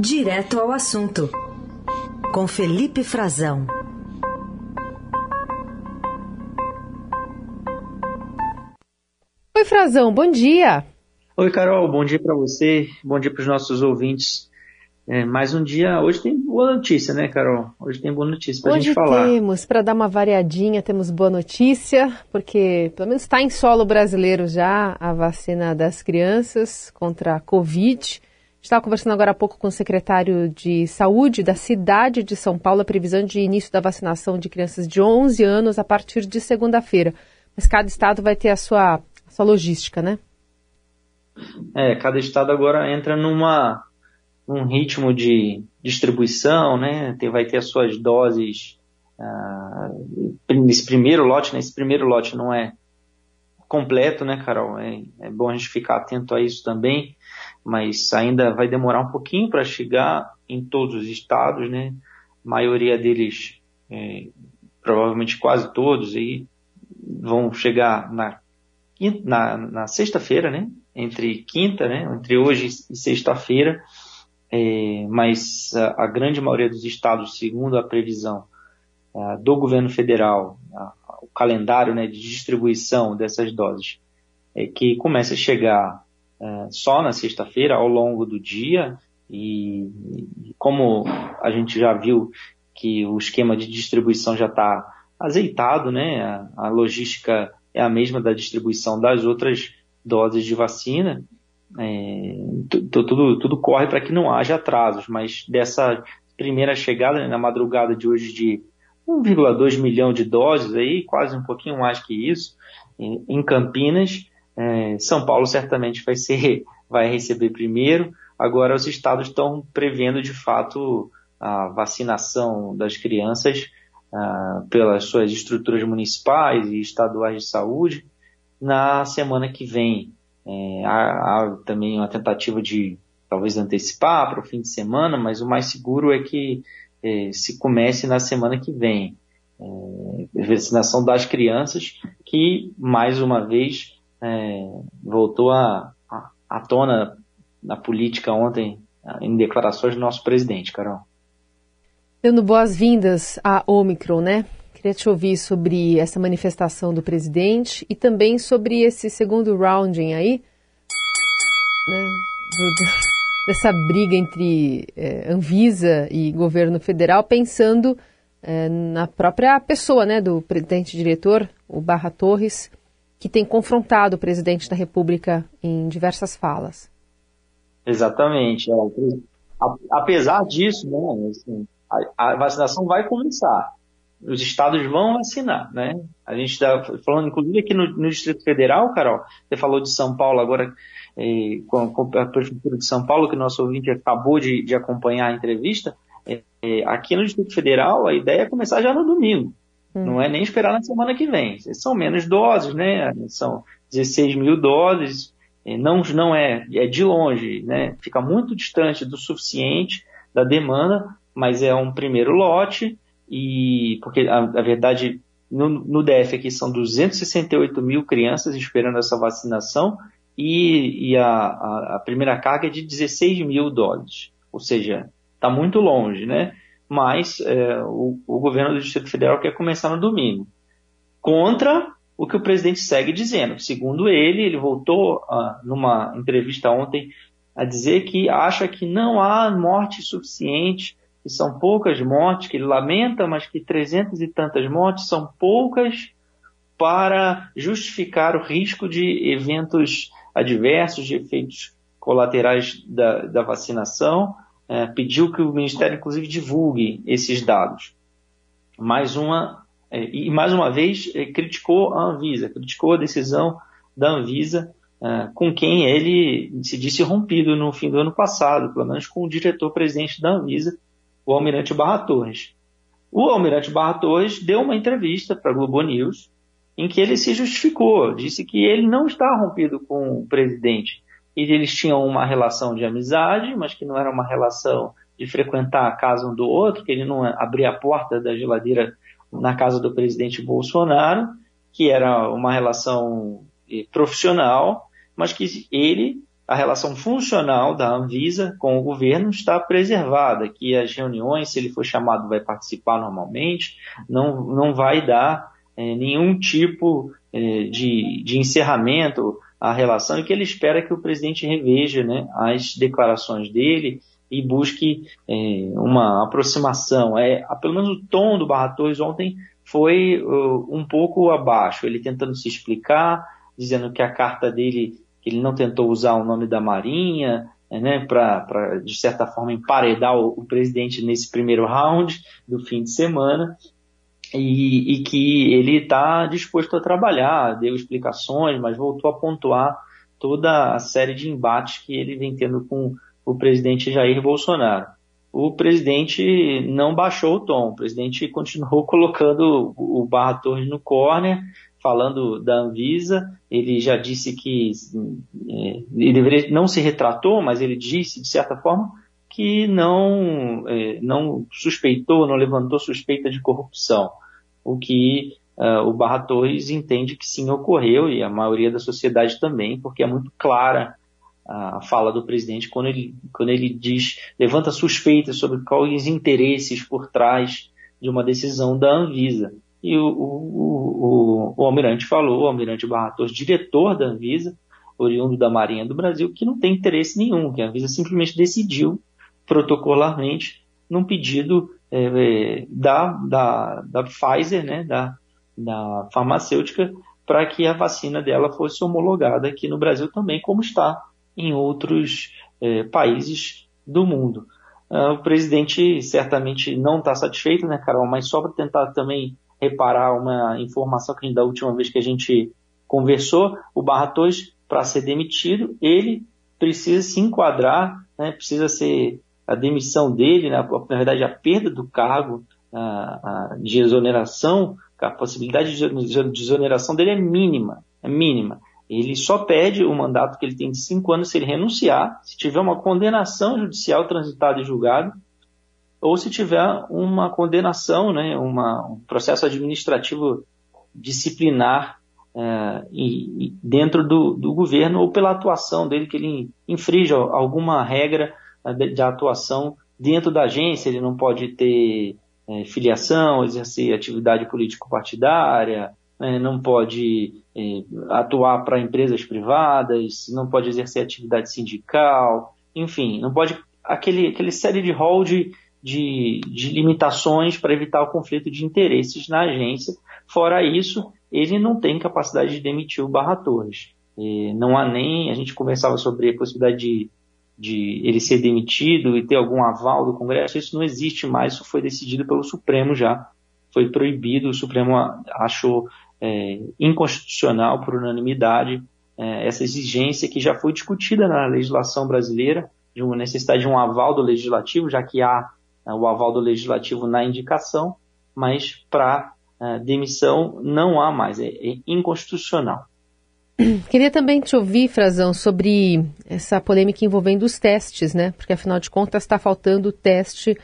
Direto ao assunto, com Felipe Frazão. Oi, Frazão, bom dia. Oi, Carol, bom dia para você, bom dia para os nossos ouvintes. É, mais um dia, hoje tem boa notícia, né, Carol? Hoje tem boa notícia para a gente falar. Hoje temos, para dar uma variadinha, temos boa notícia, porque pelo menos está em solo brasileiro já a vacina das crianças contra a Covid. Estava conversando agora há pouco com o secretário de Saúde da cidade de São Paulo, a previsão de início da vacinação de crianças de 11 anos a partir de segunda-feira. Mas cada estado vai ter a sua, a sua logística, né? É, cada estado agora entra numa um ritmo de distribuição, né? Tem, vai ter as suas doses uh, nesse primeiro lote, né? Esse primeiro lote não é completo, né, Carol? É, é bom a gente ficar atento a isso também mas ainda vai demorar um pouquinho para chegar em todos os estados, né? A maioria deles, é, provavelmente quase todos, aí vão chegar na, na, na sexta-feira, né? Entre quinta, né? Entre hoje e sexta-feira, é, mas a, a, grande maioria dos estados, segundo a previsão a, do governo federal, a, o calendário né, de distribuição dessas doses, é que começa a chegar é, só na sexta-feira, ao longo do dia, e, como a gente já viu que o esquema de distribuição já está azeitado, né? A, a, logística é a mesma da distribuição das outras doses de vacina. É, tudo, tudo corre para que não haja atrasos, mas dessa primeira chegada né, na madrugada de hoje de 1,2 milhão de doses aí, quase um pouquinho mais que isso, em, em Campinas, é, São Paulo certamente vai ser, vai receber primeiro. Agora os estados estão prevendo de fato a vacinação das crianças ah, pelas suas estruturas municipais e estaduais de saúde na semana que vem. É, há, há, também uma tentativa de talvez antecipar para o fim de semana, mas o mais seguro é que é, se comece na semana que vem. É, vacinação das crianças, que mais uma vez é, voltou à a, a, tona na política ontem em declarações do nosso presidente, Carol. Dando boas-vindas à Omicron, né? Queria te ouvir sobre essa manifestação do presidente e também sobre esse segundo rounding aí, né, dessa briga entre é, Anvisa e governo federal, pensando é, na própria pessoa, né, do presidente diretor, o Barra Torres, que tem confrontado o presidente da República em diversas falas. Exatamente. É. Apesar disso, né, assim, a, vacinação vai começar. Os estados vão vacinar, né? A gente está falando, inclusive, aqui no, no, Distrito Federal, Carol, você falou de São Paulo agora, eh, com, com, a Prefeitura de São Paulo, que o nosso ouvinte acabou de, de acompanhar a entrevista. Eh, aqui no Distrito Federal, a ideia é começar já no domingo. Hum. Não é nem esperar na semana que vem. São menos doses, né? São 16 mil doses. Não, não é, é de longe, né? Fica muito distante do suficiente da demanda, mas é um primeiro lote e porque a, a verdade no, no, DF aqui são 268 mil crianças esperando essa vacinação e, e a, a, a, primeira carga é de 16 mil doses, ou seja, está muito longe, né? Mas é, o, o, governo do Distrito Federal quer começar no domingo. Contra o que o presidente segue dizendo. Segundo ele, ele voltou ah, numa entrevista ontem a dizer que acha que não há morte suficiente, que são poucas mortes, que ele lamenta, mas que trezentas e tantas mortes são poucas para justificar o risco de eventos adversos, de efeitos colaterais da, da vacinação é, pediu que o Ministério, inclusive, divulgue esses dados. Mais uma, é, e mais uma vez é, criticou a Anvisa, criticou a decisão da Anvisa, é, com quem ele se disse rompido no fim do ano passado, pelo menos com o diretor-presidente da Anvisa, o Almirante Barra Torres. O Almirante Barra Torres deu uma entrevista para a Globo News em que ele se justificou, disse que ele não está rompido com o presidente, e eles tinham uma relação de amizade, mas que não era uma relação de frequentar a casa um do outro, que ele não abria a porta da geladeira na casa do presidente Bolsonaro, que era uma relação eh, profissional, mas que ele a relação funcional da Anvisa com o governo está preservada, que as reuniões, se ele for chamado, vai participar normalmente, não, não vai dar é, nenhum tipo é, de, de encerramento à relação e que ele espera que o presidente reveja né, as declarações dele e busque é, uma aproximação. É, pelo menos o tom do Barra Torres ontem foi uh, um pouco abaixo, ele tentando se explicar, dizendo que a carta dele, que ele não tentou usar o nome da Marinha, né, para, de certa forma, emparedar o, o, presidente nesse primeiro round do fim de semana, e, e que ele está disposto a trabalhar, deu explicações, mas voltou a pontuar toda a série de embates que ele vem tendo com o presidente Jair Bolsonaro. O presidente não baixou o tom, o presidente continuou colocando o Barra Torres no corner, falando da Anvisa, ele já disse que é, ele não se retratou, mas ele disse, de certa forma, que não, é, não suspeitou, não levantou suspeita de corrupção, o que uh, o Barra Torres entende que sim ocorreu, e a maioria da sociedade também, porque é muito clara a fala do presidente quando ele, quando ele diz, levanta suspeitas sobre quais interesses por trás de uma decisão da Anvisa. E o, o, o, o almirante falou, o almirante Barratos, diretor da Anvisa, oriundo da Marinha do Brasil, que não tem interesse nenhum, que a Anvisa simplesmente decidiu protocolarmente num pedido é, é da, da, da Pfizer, né, da, da farmacêutica, para que a vacina dela fosse homologada aqui no Brasil também, como está em outros é, países do mundo. Uh, o presidente certamente não está satisfeito, né, Carol? Mas só para tentar também reparar uma informação que da última vez que a gente conversou, o Barra Torres, para ser demitido, ele precisa se enquadrar, né, precisa ser a demissão dele, né, na verdade a perda do cargo a, a, de exoneração, a possibilidade de exoneração dele é mínima, é mínima. Ele só pede o mandato que ele tem de cinco anos se ele renunciar, se tiver uma condenação judicial transitada e julgada, ou se tiver uma condenação, né, uma, um processo administrativo disciplinar é, e, e dentro do, do, governo ou pela atuação dele, que ele infringe alguma regra de, atuação dentro da agência, ele não pode ter é, filiação, exercer atividade político-partidária, né, não pode é, atuar para empresas privadas, não pode exercer atividade sindical, enfim, não pode aquele, aquele série de rol de, de, de limitações para evitar o conflito de interesses na agência. Fora isso, ele não tem capacidade de demitir o Barra Torres. É, não há nem, a gente conversava sobre a possibilidade de, de ele ser demitido e ter algum aval do Congresso, isso não existe mais, isso foi decidido pelo Supremo já, foi proibido, o Supremo achou é, inconstitucional por unanimidade é, essa exigência que já foi discutida na legislação brasileira de uma necessidade de um aval do legislativo, já que há é, o aval do legislativo na indicação, mas para é, demissão não há mais, é, é inconstitucional. Queria também te ouvir, Frazão, sobre essa polêmica envolvendo os testes, né? Porque afinal de contas está faltando teste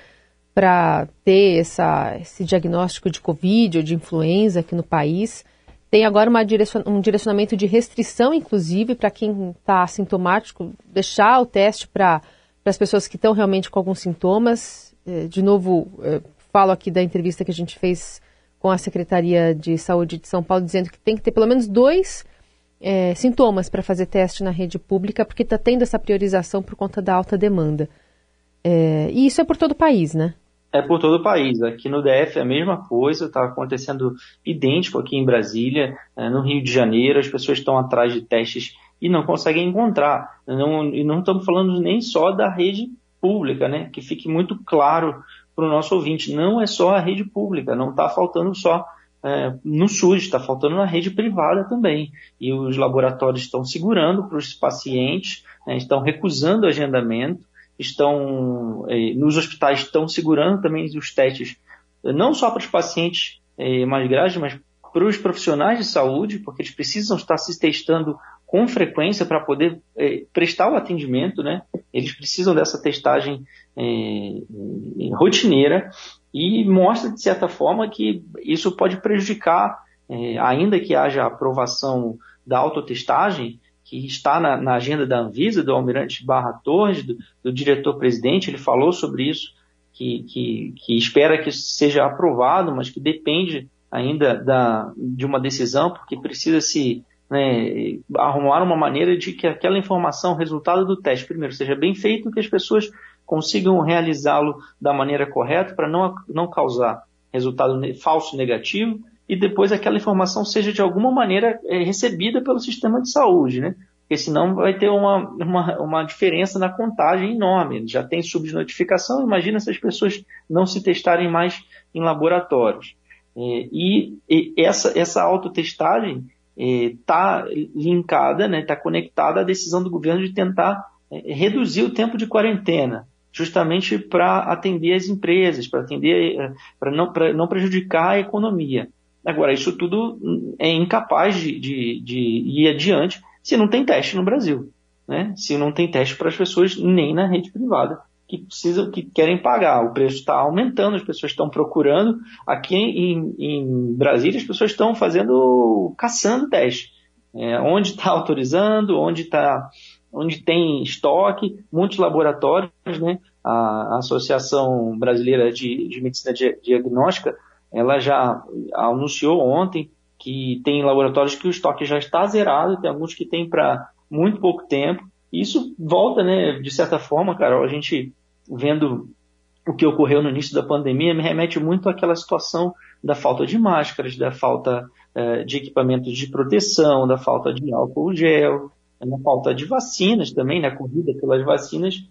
para ter essa, esse diagnóstico de Covid ou de influenza aqui no país. Tem agora direcion, um direcionamento de restrição, inclusive, para quem está assintomático, deixar o teste para as pessoas que estão realmente com alguns sintomas. É, de novo, é, falo aqui da entrevista que a gente fez com a Secretaria de Saúde de São Paulo, dizendo que tem que ter pelo menos dois é, sintomas para fazer teste na rede pública, porque está tendo essa priorização por conta da alta demanda. É, e isso é por todo o país, né? é por todo o país. Aqui no DF é a mesma coisa, está acontecendo idêntico aqui em Brasília, é, no Rio de Janeiro, as pessoas estão atrás de testes e não conseguem encontrar. Não, e não estamos falando nem só da rede pública, né? Que fique muito claro para o nosso ouvinte, não é só a rede pública, não está faltando só é, no SUS, está faltando na rede privada também. E os laboratórios estão segurando para os pacientes, né, estão recusando agendamento, estão eh, nos hospitais estão segurando também os testes, não só para os pacientes eh, mais graves, mas para os profissionais de saúde, porque eles precisam estar se testando com frequência para poder eh, prestar o atendimento, né? Eles precisam dessa testagem rotineira e mostra de certa forma que isso pode prejudicar, ainda que haja aprovação da autotestagem, que está na, na, agenda da Anvisa, do Almirante Barra Torres, do, do diretor-presidente, ele falou sobre isso, que, que, que, espera que seja aprovado, mas que depende ainda da, de uma decisão, porque precisa se né, arrumar uma maneira de que aquela informação, resultado do teste, primeiro, seja bem feito, que as pessoas consigam realizá-lo da maneira correta para não, não causar resultado falso negativo e depois aquela informação seja de alguma maneira é, recebida pelo sistema de saúde, né? Porque senão vai ter uma, uma, uma diferença na contagem enorme. Já tem subnotificação, imagina se as pessoas não se testarem mais em laboratórios. É, e, e, essa, essa autotestagem está é, linkada, está né, tá conectada à decisão do governo de tentar é, reduzir o tempo de quarentena justamente para atender as empresas, para atender, eh, para não, não prejudicar a economia. Agora, isso tudo é incapaz de, de, de ir adiante se não tem teste no Brasil, né? Se não tem teste para as pessoas nem na rede privada que precisam, que querem pagar. O preço está aumentando, as pessoas estão procurando. Aqui em, em Brasília, as pessoas estão fazendo, caçando teste. É, onde está autorizando, onde está onde tem estoque, muitos laboratórios, né? A, Associação Brasileira de, de Medicina Diagnóstica, ela já anunciou ontem que tem laboratórios que o estoque já está zerado, tem alguns que tem para muito pouco tempo. Isso volta, né, de certa forma, Carol, a gente vendo o que ocorreu no início da pandemia me remete muito àquela situação da falta de máscaras, da falta eh, de equipamentos de proteção, da falta de álcool gel, na falta de vacinas também, na corrida pelas vacinas,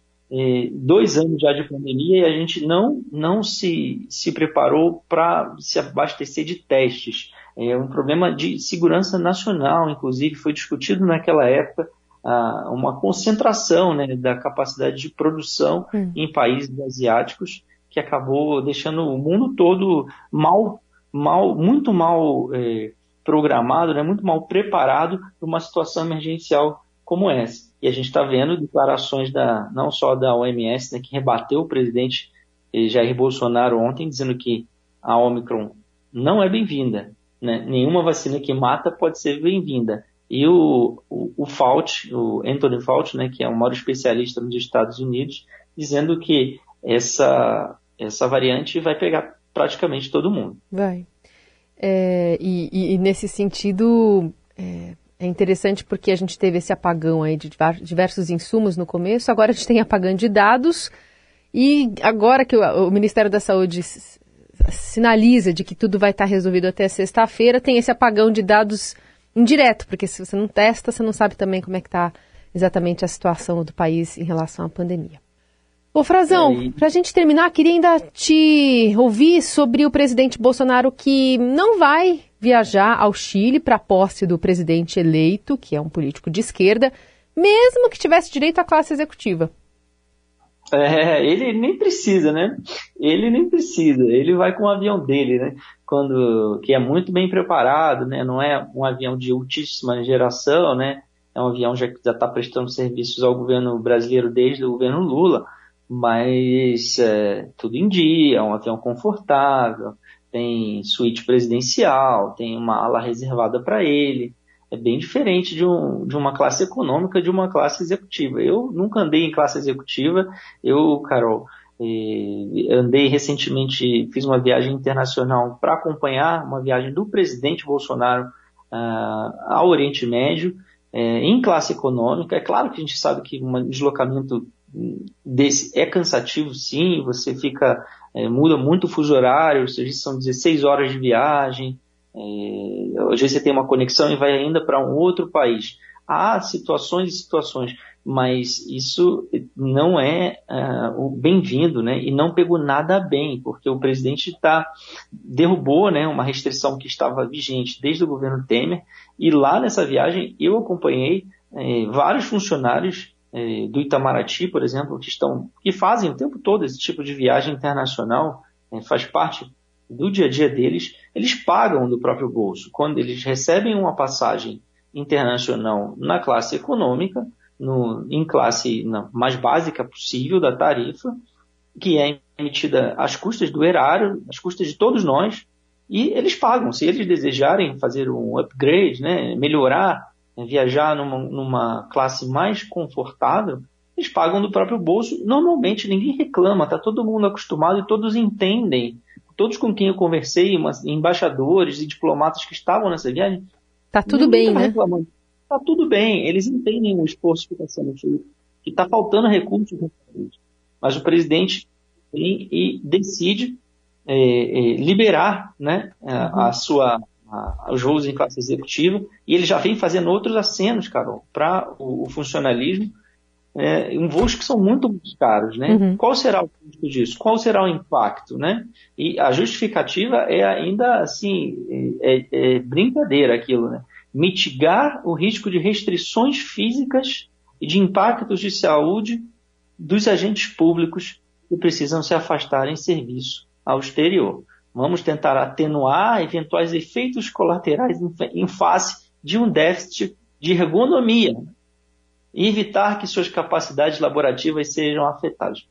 dois anos já de pandemia e a gente não, não se, se preparou para se abastecer de testes. É um problema de segurança nacional, inclusive, foi discutido naquela época uma concentração né, da capacidade de produção hum. em países asiáticos que acabou deixando o mundo todo mal, mal muito mal é, programado, né, muito mal preparado para uma situação emergencial como essa. E a gente está vendo declarações da, não só da OMS, né, que rebateu o presidente Jair Bolsonaro ontem, dizendo que a Omicron não é bem-vinda. Né? Nenhuma vacina que mata pode ser bem-vinda. E o, o, o Fauci, o Anthony Fauci, né, que é o maior especialista nos Estados Unidos, dizendo que essa, essa variante vai pegar praticamente todo mundo. Vai. É, e, e, nesse sentido, é, é interessante porque a gente teve esse apagão aí de diversos insumos no começo, agora a gente tem apagão de dados e agora que o, Ministério da Saúde sinaliza de que tudo vai estar resolvido até sexta-feira, tem esse apagão de dados indireto, porque se você não testa, você não sabe também como é que está exatamente a situação do país em relação à pandemia. Ô Frazão, para a gente terminar, queria ainda te ouvir sobre o presidente Bolsonaro que não vai viajar ao Chile para a posse do presidente eleito, que é um político de esquerda, mesmo que tivesse direito à classe executiva. É, ele nem precisa, né? Ele nem precisa. Ele vai com o avião dele, né? Quando que é muito bem preparado, né? Não é um avião de altíssima geração, né? É um avião já que já está prestando serviços ao governo brasileiro desde o governo Lula, mas é, tudo em dia, é um avião confortável, tem suíte presidencial, tem uma ala reservada para ele. É bem diferente de, um, de uma classe econômica de uma classe executiva. Eu nunca andei em classe executiva. Eu, Carol, eh, andei recentemente, fiz uma viagem internacional para acompanhar uma viagem do presidente Bolsonaro ah, ao Oriente Médio, eh, em classe econômica. É claro que a gente sabe que um deslocamento desse é cansativo, sim. Você fica é, muda muito o fuso horário, ou seja, são 16 horas de viagem, é, vezes você tem uma conexão e vai ainda para um outro país. Há situações e situações, mas isso não é uh, bem-vindo, né? E não pegou nada bem, porque o presidente está derrubou, né, uma restrição que estava vigente desde o governo Temer. E lá nessa viagem eu acompanhei eh, vários funcionários é, do Itamaraty, por exemplo, que estão que fazem o tempo todo esse tipo de viagem internacional, é, faz parte do dia a dia deles, eles pagam do próprio bolso. Quando eles recebem uma passagem internacional na classe econômica, no, em classe na, mais básica possível da tarifa, que é emitida às custas do erário, às custas de todos nós, e eles pagam. Se eles desejarem fazer um upgrade, né, melhorar né, viajar numa, numa classe mais confortável, eles pagam do próprio bolso. Normalmente ninguém reclama, tá todo mundo acostumado e todos entendem. Todos com quem eu conversei, embaixadores e diplomatas que estavam nessa viagem, tá tudo bem, tá né? Reclamando. Tá tudo bem, eles entendem o esforço que está sendo feito, que está faltando recursos, mas o presidente vem e decide é, é, liberar, né, a, a uhum. sua os voos em classe executiva, e ele já vem fazendo outros acenos, Carol, para o, o, funcionalismo, é, em voos que são muito, caros, né? Uhum. Qual será o custo disso? Qual será o impacto, né? E a justificativa é ainda, assim, é, é, é brincadeira aquilo, né? Mitigar o risco de restrições físicas e de impactos de saúde dos agentes públicos que precisam se afastar em serviço ao exterior. Vamos tentar atenuar eventuais efeitos colaterais em face de um déficit de ergonomia e evitar que suas capacidades laborativas sejam afetadas.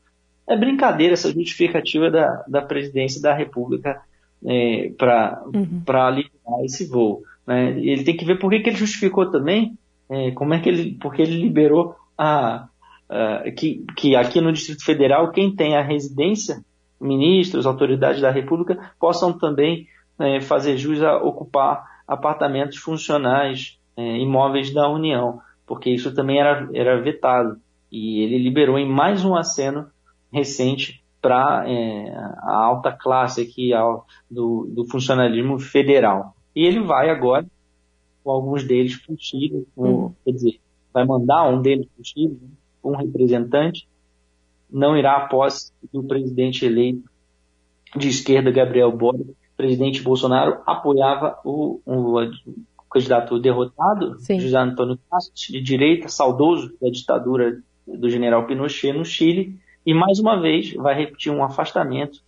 É brincadeira essa justificativa da, da presidência da República é, para uhum. aliviar esse voo. Né? Ele tem que ver por que, que ele justificou também, é, como é que ele, porque ele liberou a, a, que, que aqui no Distrito Federal quem tem a residência ministros, autoridades da República possam também é, fazer jus a ocupar apartamentos funcionais, é, imóveis da União, porque isso também era, era vetado. E ele liberou em mais um aceno recente para é, a alta classe aqui ao, do, do, funcionalismo federal. E ele vai agora, com alguns deles para o Chile, uhum. quer dizer, vai mandar um deles para o Chile, um representante, não irá à posse do presidente eleito de esquerda, Gabriel Boric. O presidente Bolsonaro apoiava o, o, o candidato derrotado, Sim. José Antônio Castro, de direita, saudoso da ditadura do general Pinochet no Chile, e mais uma vez vai repetir um afastamento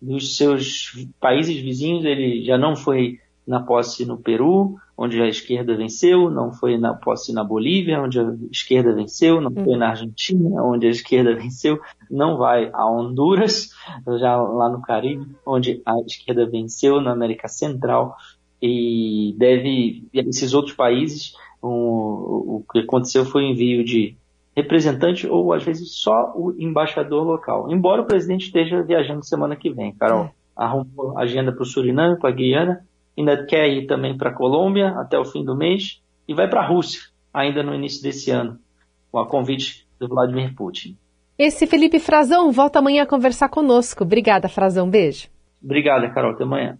dos seus países vizinhos. Ele já não foi na posse no Peru, onde a esquerda venceu, não foi na posse na Bolívia, onde a esquerda venceu, não foi na Argentina, onde a esquerda venceu, não vai a Honduras, já lá no Caribe, onde a esquerda venceu, na América Central, e deve, esses outros países, o, o que aconteceu foi o envio de representante ou às vezes só o embaixador local. Embora o presidente esteja viajando semana que vem, Carol. É. Arrumou agenda para o Suriname, para a Guiana, ainda quer ir também para a Colômbia até o fim do mês e vai para a Rússia ainda no início desse ano, com a convite do Vladimir Putin. Esse Felipe Frazão volta amanhã a conversar conosco. Obrigada, Frazão. Beijo. Obrigada, Carol. Até amanhã.